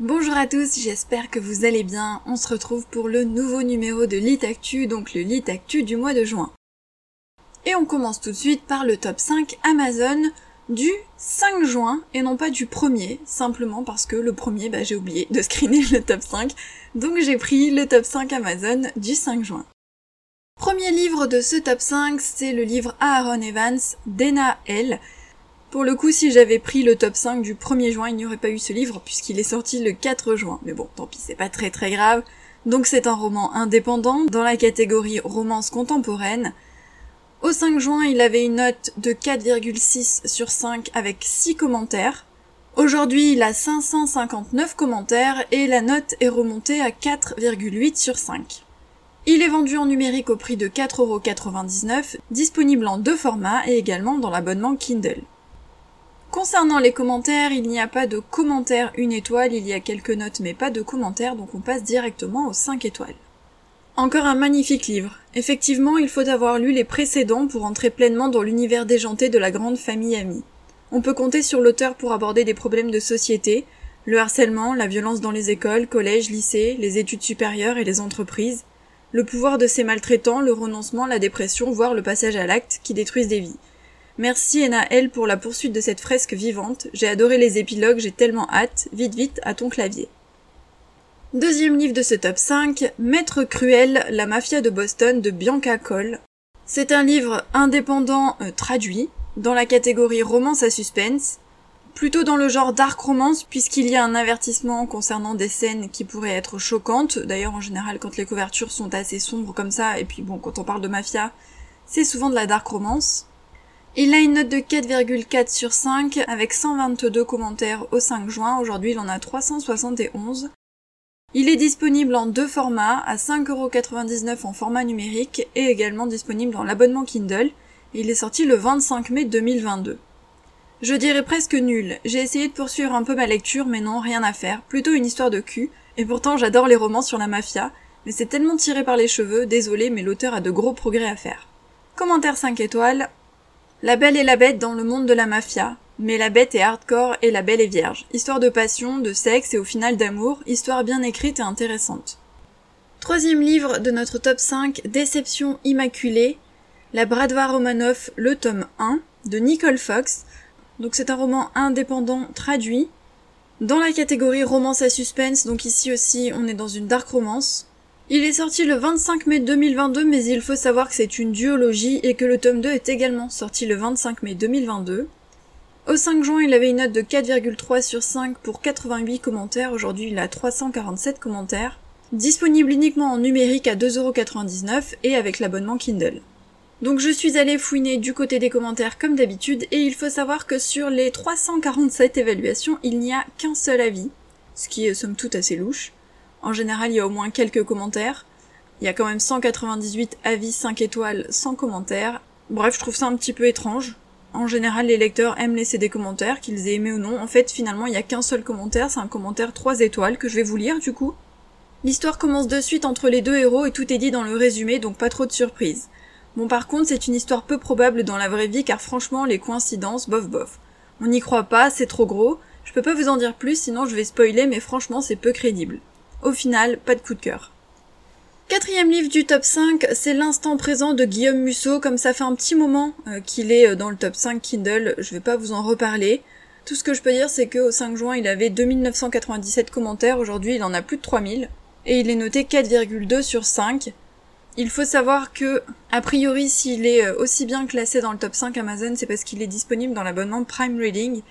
Bonjour à tous, j'espère que vous allez bien. On se retrouve pour le nouveau numéro de Lit Actu, donc le Lit Actu du mois de juin. Et on commence tout de suite par le top 5 Amazon du 5 juin et non pas du premier, simplement parce que le premier, bah, j'ai oublié de screener le top 5, donc j'ai pris le top 5 Amazon du 5 juin. Premier livre de ce top 5, c'est le livre Aaron Evans d'Ena L. Pour le coup, si j'avais pris le top 5 du 1er juin, il n'y aurait pas eu ce livre puisqu'il est sorti le 4 juin. Mais bon, tant pis, c'est pas très très grave. Donc c'est un roman indépendant dans la catégorie romance contemporaine. Au 5 juin, il avait une note de 4,6 sur 5 avec 6 commentaires. Aujourd'hui, il a 559 commentaires et la note est remontée à 4,8 sur 5. Il est vendu en numérique au prix de 4,99€, disponible en deux formats et également dans l'abonnement Kindle. Concernant les commentaires, il n'y a pas de commentaires une étoile, il y a quelques notes mais pas de commentaires, donc on passe directement aux 5 étoiles. Encore un magnifique livre. Effectivement, il faut avoir lu les précédents pour entrer pleinement dans l'univers déjanté de la grande famille amie. On peut compter sur l'auteur pour aborder des problèmes de société, le harcèlement, la violence dans les écoles, collèges, lycées, les études supérieures et les entreprises, le pouvoir de ces maltraitants, le renoncement, la dépression, voire le passage à l'acte qui détruisent des vies. Merci L pour la poursuite de cette fresque vivante, j'ai adoré les épilogues, j'ai tellement hâte, vite vite à ton clavier. Deuxième livre de ce top 5, Maître Cruel, la mafia de Boston de Bianca Cole. C'est un livre indépendant euh, traduit, dans la catégorie romance à suspense, plutôt dans le genre dark romance puisqu'il y a un avertissement concernant des scènes qui pourraient être choquantes. D'ailleurs en général quand les couvertures sont assez sombres comme ça, et puis bon quand on parle de mafia, c'est souvent de la dark romance. Il a une note de 4,4 sur 5 avec 122 commentaires au 5 juin, aujourd'hui il en a 371. Il est disponible en deux formats, à 5,99€ en format numérique et également disponible dans l'abonnement Kindle. Il est sorti le 25 mai 2022. Je dirais presque nul. J'ai essayé de poursuivre un peu ma lecture, mais non, rien à faire. Plutôt une histoire de cul. Et pourtant, j'adore les romans sur la mafia. Mais c'est tellement tiré par les cheveux, désolé, mais l'auteur a de gros progrès à faire. Commentaire 5 étoiles. La belle et la bête dans le monde de la mafia. Mais la bête est hardcore et la belle est vierge. Histoire de passion, de sexe et au final d'amour, histoire bien écrite et intéressante. Troisième livre de notre top 5, Déception immaculée, La Bradva Romanoff, le tome 1, de Nicole Fox. Donc c'est un roman indépendant traduit, dans la catégorie romance à suspense, donc ici aussi on est dans une dark romance. Il est sorti le 25 mai 2022, mais il faut savoir que c'est une duologie et que le tome 2 est également sorti le 25 mai 2022. Au 5 juin, il avait une note de 4,3 sur 5 pour 88 commentaires. Aujourd'hui, il a 347 commentaires. Disponible uniquement en numérique à 2,99€ et avec l'abonnement Kindle. Donc je suis allée fouiner du côté des commentaires comme d'habitude et il faut savoir que sur les 347 évaluations, il n'y a qu'un seul avis, ce qui est somme toute assez louche. En général, il y a au moins quelques commentaires. Il y a quand même 198 avis 5 étoiles sans commentaires. Bref, je trouve ça un petit peu étrange. En général, les lecteurs aiment laisser des commentaires, qu'ils aient aimé ou non. En fait, finalement, il n'y a qu'un seul commentaire, c'est un commentaire 3 étoiles que je vais vous lire du coup. L'histoire commence de suite entre les deux héros et tout est dit dans le résumé, donc pas trop de surprises. Bon par contre, c'est une histoire peu probable dans la vraie vie car franchement, les coïncidences, bof bof. On n'y croit pas, c'est trop gros. Je peux pas vous en dire plus, sinon je vais spoiler, mais franchement, c'est peu crédible. Au final, pas de coup de cœur. Quatrième livre du top 5, c'est l'instant présent de Guillaume Musso, comme ça fait un petit moment euh, qu'il est euh, dans le top 5 Kindle, je vais pas vous en reparler. Tout ce que je peux dire c'est qu'au 5 juin il avait 2997 commentaires, aujourd'hui il en a plus de 3000, et il est noté 4,2 sur 5. Il faut savoir que, a priori, s'il est euh, aussi bien classé dans le top 5 Amazon, c'est parce qu'il est disponible dans l'abonnement Prime Reading,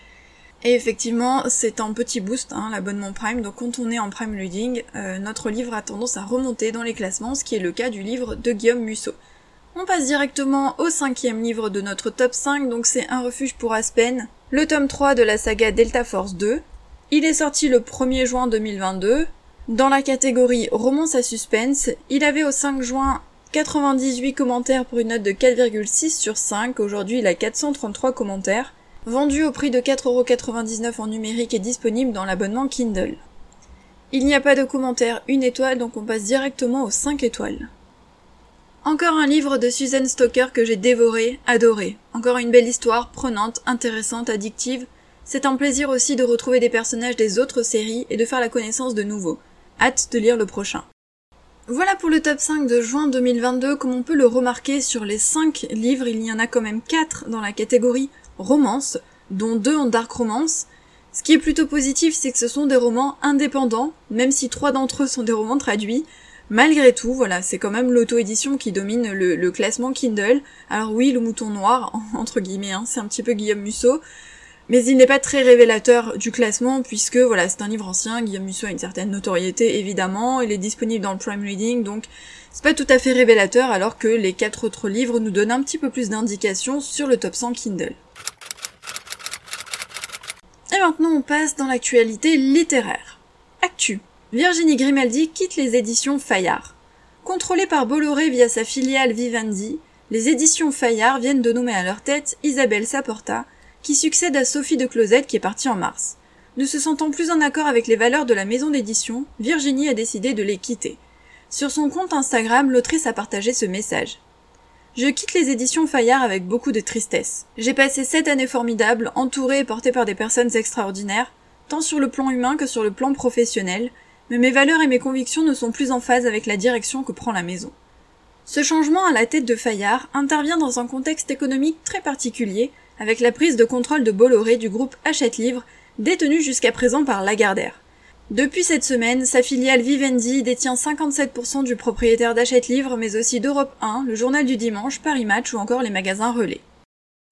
et effectivement, c'est un petit boost, hein, l'abonnement Prime. Donc quand on est en Prime Reading, euh, notre livre a tendance à remonter dans les classements, ce qui est le cas du livre de Guillaume Musso. On passe directement au cinquième livre de notre top 5, donc c'est Un refuge pour Aspen, le tome 3 de la saga Delta Force 2. Il est sorti le 1er juin 2022. Dans la catégorie romance à suspense, il avait au 5 juin 98 commentaires pour une note de 4,6 sur 5. Aujourd'hui, il a 433 commentaires vendu au prix de 4,99€ en numérique et disponible dans l'abonnement Kindle. Il n'y a pas de commentaire une étoile, donc on passe directement aux 5 étoiles. Encore un livre de Susan Stoker que j'ai dévoré, adoré. Encore une belle histoire, prenante, intéressante, addictive. C'est un plaisir aussi de retrouver des personnages des autres séries et de faire la connaissance de nouveaux. Hâte de lire le prochain. Voilà pour le top 5 de juin 2022. Comme on peut le remarquer sur les 5 livres, il y en a quand même 4 dans la catégorie romance, dont 2 en dark romance. Ce qui est plutôt positif, c'est que ce sont des romans indépendants, même si 3 d'entre eux sont des romans traduits. Malgré tout, voilà, c'est quand même l'auto-édition qui domine le, classement Kindle. Alors oui, le mouton noir, entre guillemets, hein, c'est un petit peu Guillaume Musso, mais il n'est pas très révélateur du classement puisque voilà, c'est un livre ancien, Guillaume Musso a une certaine notoriété évidemment, il est disponible dans le Prime Reading, donc c'est pas tout à fait révélateur alors que les quatre autres livres nous donnent un petit peu plus d'indications sur le top 100 Kindle. Et maintenant on passe dans l'actualité littéraire. Actu. Virginie Grimaldi quitte les éditions Fayard. Contrôlée par Bolloré via sa filiale Vivendi, les éditions Fayard viennent de nommer à leur tête Isabelle Saporta, qui succède à Sophie de Closette qui est partie en mars. Ne se sentant plus en accord avec les valeurs de la maison d'édition, Virginie a décidé de les quitter. Sur son compte Instagram, l'autrice a partagé ce message. Je quitte les éditions Fayard avec beaucoup de tristesse. J'ai passé sept années formidables, entourée et portée par des personnes extraordinaires, tant sur le plan humain que sur le plan professionnel, mais mes valeurs et mes convictions ne sont plus en phase avec la direction que prend la maison. Ce changement à la tête de Fayard intervient dans un contexte économique très particulier, avec la prise de contrôle de Bolloré du groupe Hachette Livre, détenu jusqu'à présent par Lagardère. Depuis cette semaine, sa filiale Vivendi détient 57% du propriétaire d'Hachette Livre, mais aussi d'Europe 1, le journal du dimanche, Paris Match ou encore les magasins relais.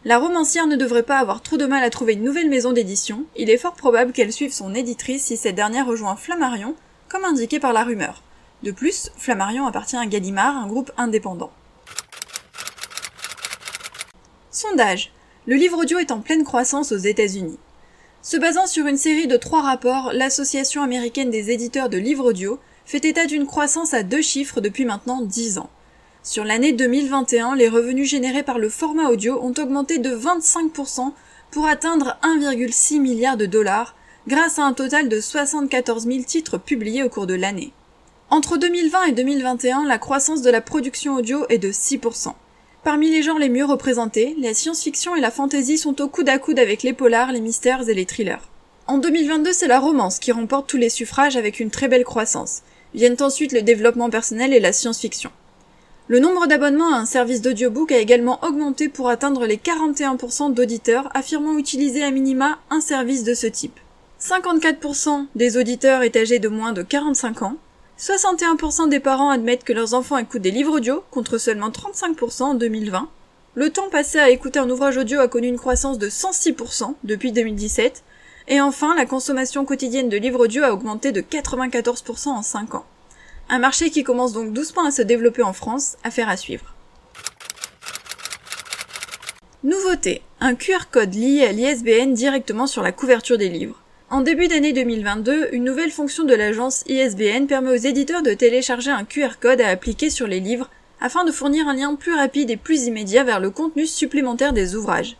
La romancière ne devrait pas avoir trop de mal à trouver une nouvelle maison d'édition, il est fort probable qu'elle suive son éditrice si cette dernière rejoint Flammarion, comme indiqué par la rumeur. De plus, Flammarion appartient à Gallimard, un groupe indépendant. Sondage. Le livre audio est en pleine croissance aux États-Unis. Se basant sur une série de trois rapports, l'Association américaine des éditeurs de livres audio fait état d'une croissance à deux chiffres depuis maintenant dix ans. Sur l'année 2021, les revenus générés par le format audio ont augmenté de 25% pour atteindre 1,6 milliard de dollars, grâce à un total de 74 000 titres publiés au cours de l'année. Entre 2020 et 2021, la croissance de la production audio est de 6%. Parmi les genres les mieux représentés, la science-fiction et la fantasy sont au coude à coude avec les polars, les mystères et les thrillers. En 2022, c'est la romance qui remporte tous les suffrages avec une très belle croissance. Viennent ensuite le développement personnel et la science-fiction. Le nombre d'abonnements à un service d'audiobook a également augmenté pour atteindre les 41% d'auditeurs affirmant utiliser à minima un service de ce type. 54% des auditeurs est âgés de moins de 45 ans, 61% des parents admettent que leurs enfants écoutent des livres audio, contre seulement 35% en 2020. Le temps passé à écouter un ouvrage audio a connu une croissance de 106% depuis 2017. Et enfin, la consommation quotidienne de livres audio a augmenté de 94% en 5 ans. Un marché qui commence donc doucement à se développer en France, affaire à suivre. Nouveauté, un QR code lié à l'ISBN directement sur la couverture des livres. En début d'année 2022, une nouvelle fonction de l'agence ISBN permet aux éditeurs de télécharger un QR code à appliquer sur les livres afin de fournir un lien plus rapide et plus immédiat vers le contenu supplémentaire des ouvrages.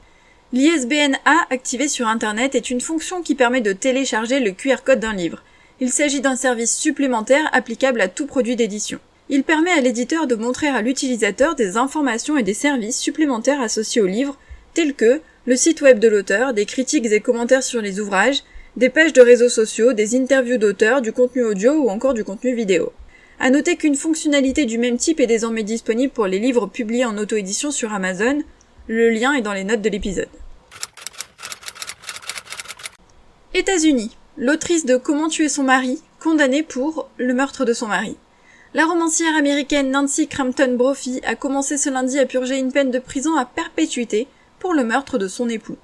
L'ISBN A activé sur Internet est une fonction qui permet de télécharger le QR code d'un livre. Il s'agit d'un service supplémentaire applicable à tout produit d'édition. Il permet à l'éditeur de montrer à l'utilisateur des informations et des services supplémentaires associés au livre, tels que le site web de l'auteur, des critiques et commentaires sur les ouvrages, des pages de réseaux sociaux, des interviews d'auteurs, du contenu audio ou encore du contenu vidéo. À noter qu'une fonctionnalité du même type est désormais disponible pour les livres publiés en auto-édition sur Amazon. Le lien est dans les notes de l'épisode. États-Unis. L'autrice de Comment tuer son mari, condamnée pour le meurtre de son mari. La romancière américaine Nancy Crampton Brophy a commencé ce lundi à purger une peine de prison à perpétuité pour le meurtre de son époux.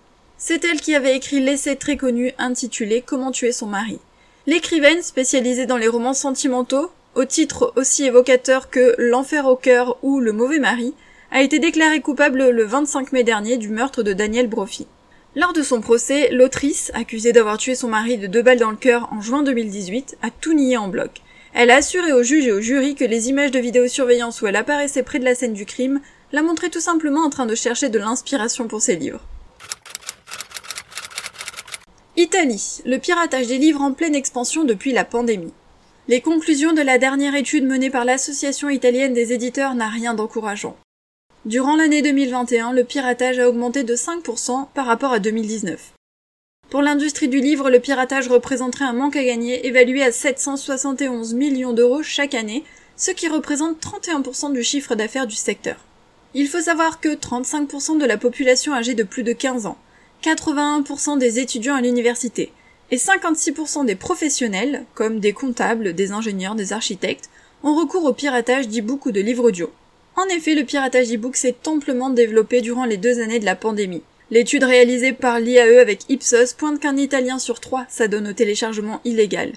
C'est elle qui avait écrit l'essai très connu intitulé Comment tuer son mari. L'écrivaine, spécialisée dans les romans sentimentaux, au titre aussi évocateur que L'enfer au cœur ou Le mauvais mari, a été déclarée coupable le 25 mai dernier du meurtre de Daniel Brophy. Lors de son procès, l'autrice, accusée d'avoir tué son mari de deux balles dans le cœur en juin 2018, a tout nié en bloc. Elle a assuré aux juges et au jury que les images de vidéosurveillance où elle apparaissait près de la scène du crime la montraient tout simplement en train de chercher de l'inspiration pour ses livres. Italie, le piratage des livres en pleine expansion depuis la pandémie. Les conclusions de la dernière étude menée par l'Association italienne des éditeurs n'a rien d'encourageant. Durant l'année 2021, le piratage a augmenté de 5% par rapport à 2019. Pour l'industrie du livre, le piratage représenterait un manque à gagner évalué à 771 millions d'euros chaque année, ce qui représente 31% du chiffre d'affaires du secteur. Il faut savoir que 35% de la population âgée de plus de 15 ans, 81% des étudiants à l'université et 56% des professionnels, comme des comptables, des ingénieurs, des architectes, ont recours au piratage d'e-book ou de livres audio. En effet, le piratage d'e-book s'est amplement développé durant les deux années de la pandémie. L'étude réalisée par l'IAE avec Ipsos pointe qu'un Italien sur trois s'adonne au téléchargement illégal.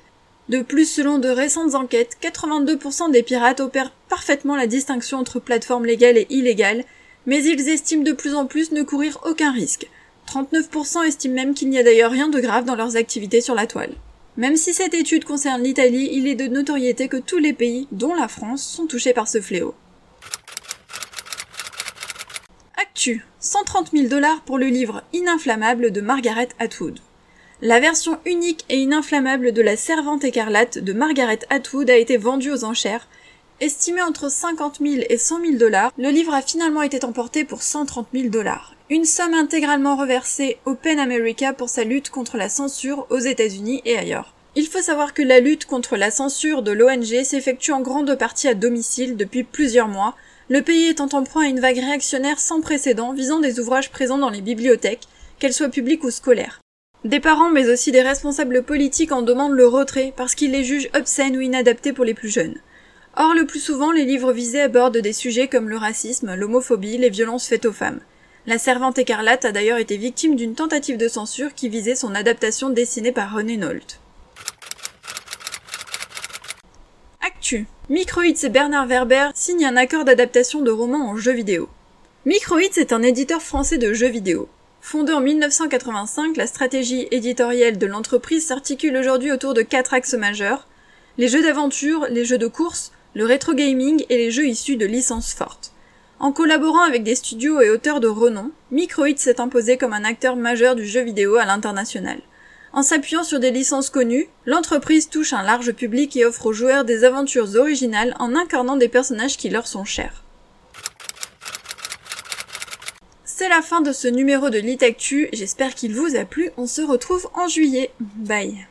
De plus, selon de récentes enquêtes, 82% des pirates opèrent parfaitement la distinction entre plateformes légales et illégales, mais ils estiment de plus en plus ne courir aucun risque. 39% estiment même qu'il n'y a d'ailleurs rien de grave dans leurs activités sur la toile. Même si cette étude concerne l'Italie, il est de notoriété que tous les pays, dont la France, sont touchés par ce fléau. Actu 130 000 dollars pour le livre Ininflammable de Margaret Atwood. La version unique et ininflammable de La Servante écarlate de Margaret Atwood a été vendue aux enchères. Estimé entre 50 000 et 100 000 dollars, le livre a finalement été emporté pour 130 000 dollars. Une somme intégralement reversée au PEN America pour sa lutte contre la censure aux États-Unis et ailleurs. Il faut savoir que la lutte contre la censure de l'ONG s'effectue en grande partie à domicile depuis plusieurs mois, le pays étant en proie à une vague réactionnaire sans précédent visant des ouvrages présents dans les bibliothèques, qu'elles soient publiques ou scolaires. Des parents mais aussi des responsables politiques en demandent le retrait parce qu'ils les jugent obscènes ou inadaptés pour les plus jeunes. Or, le plus souvent, les livres visés abordent des sujets comme le racisme, l'homophobie, les violences faites aux femmes. La Servante écarlate a d'ailleurs été victime d'une tentative de censure qui visait son adaptation dessinée par René Nolte. Actu. Microhits et Bernard Werber signent un accord d'adaptation de romans en jeux vidéo. Microhits est un éditeur français de jeux vidéo. Fondée en 1985, la stratégie éditoriale de l'entreprise s'articule aujourd'hui autour de quatre axes majeurs les jeux d'aventure, les jeux de course, le rétro gaming et les jeux issus de licences fortes. En collaborant avec des studios et auteurs de renom, Microhit s'est imposé comme un acteur majeur du jeu vidéo à l'international. En s'appuyant sur des licences connues, l'entreprise touche un large public et offre aux joueurs des aventures originales en incarnant des personnages qui leur sont chers. C'est la fin de ce numéro de Litactu, j'espère qu'il vous a plu, on se retrouve en juillet. Bye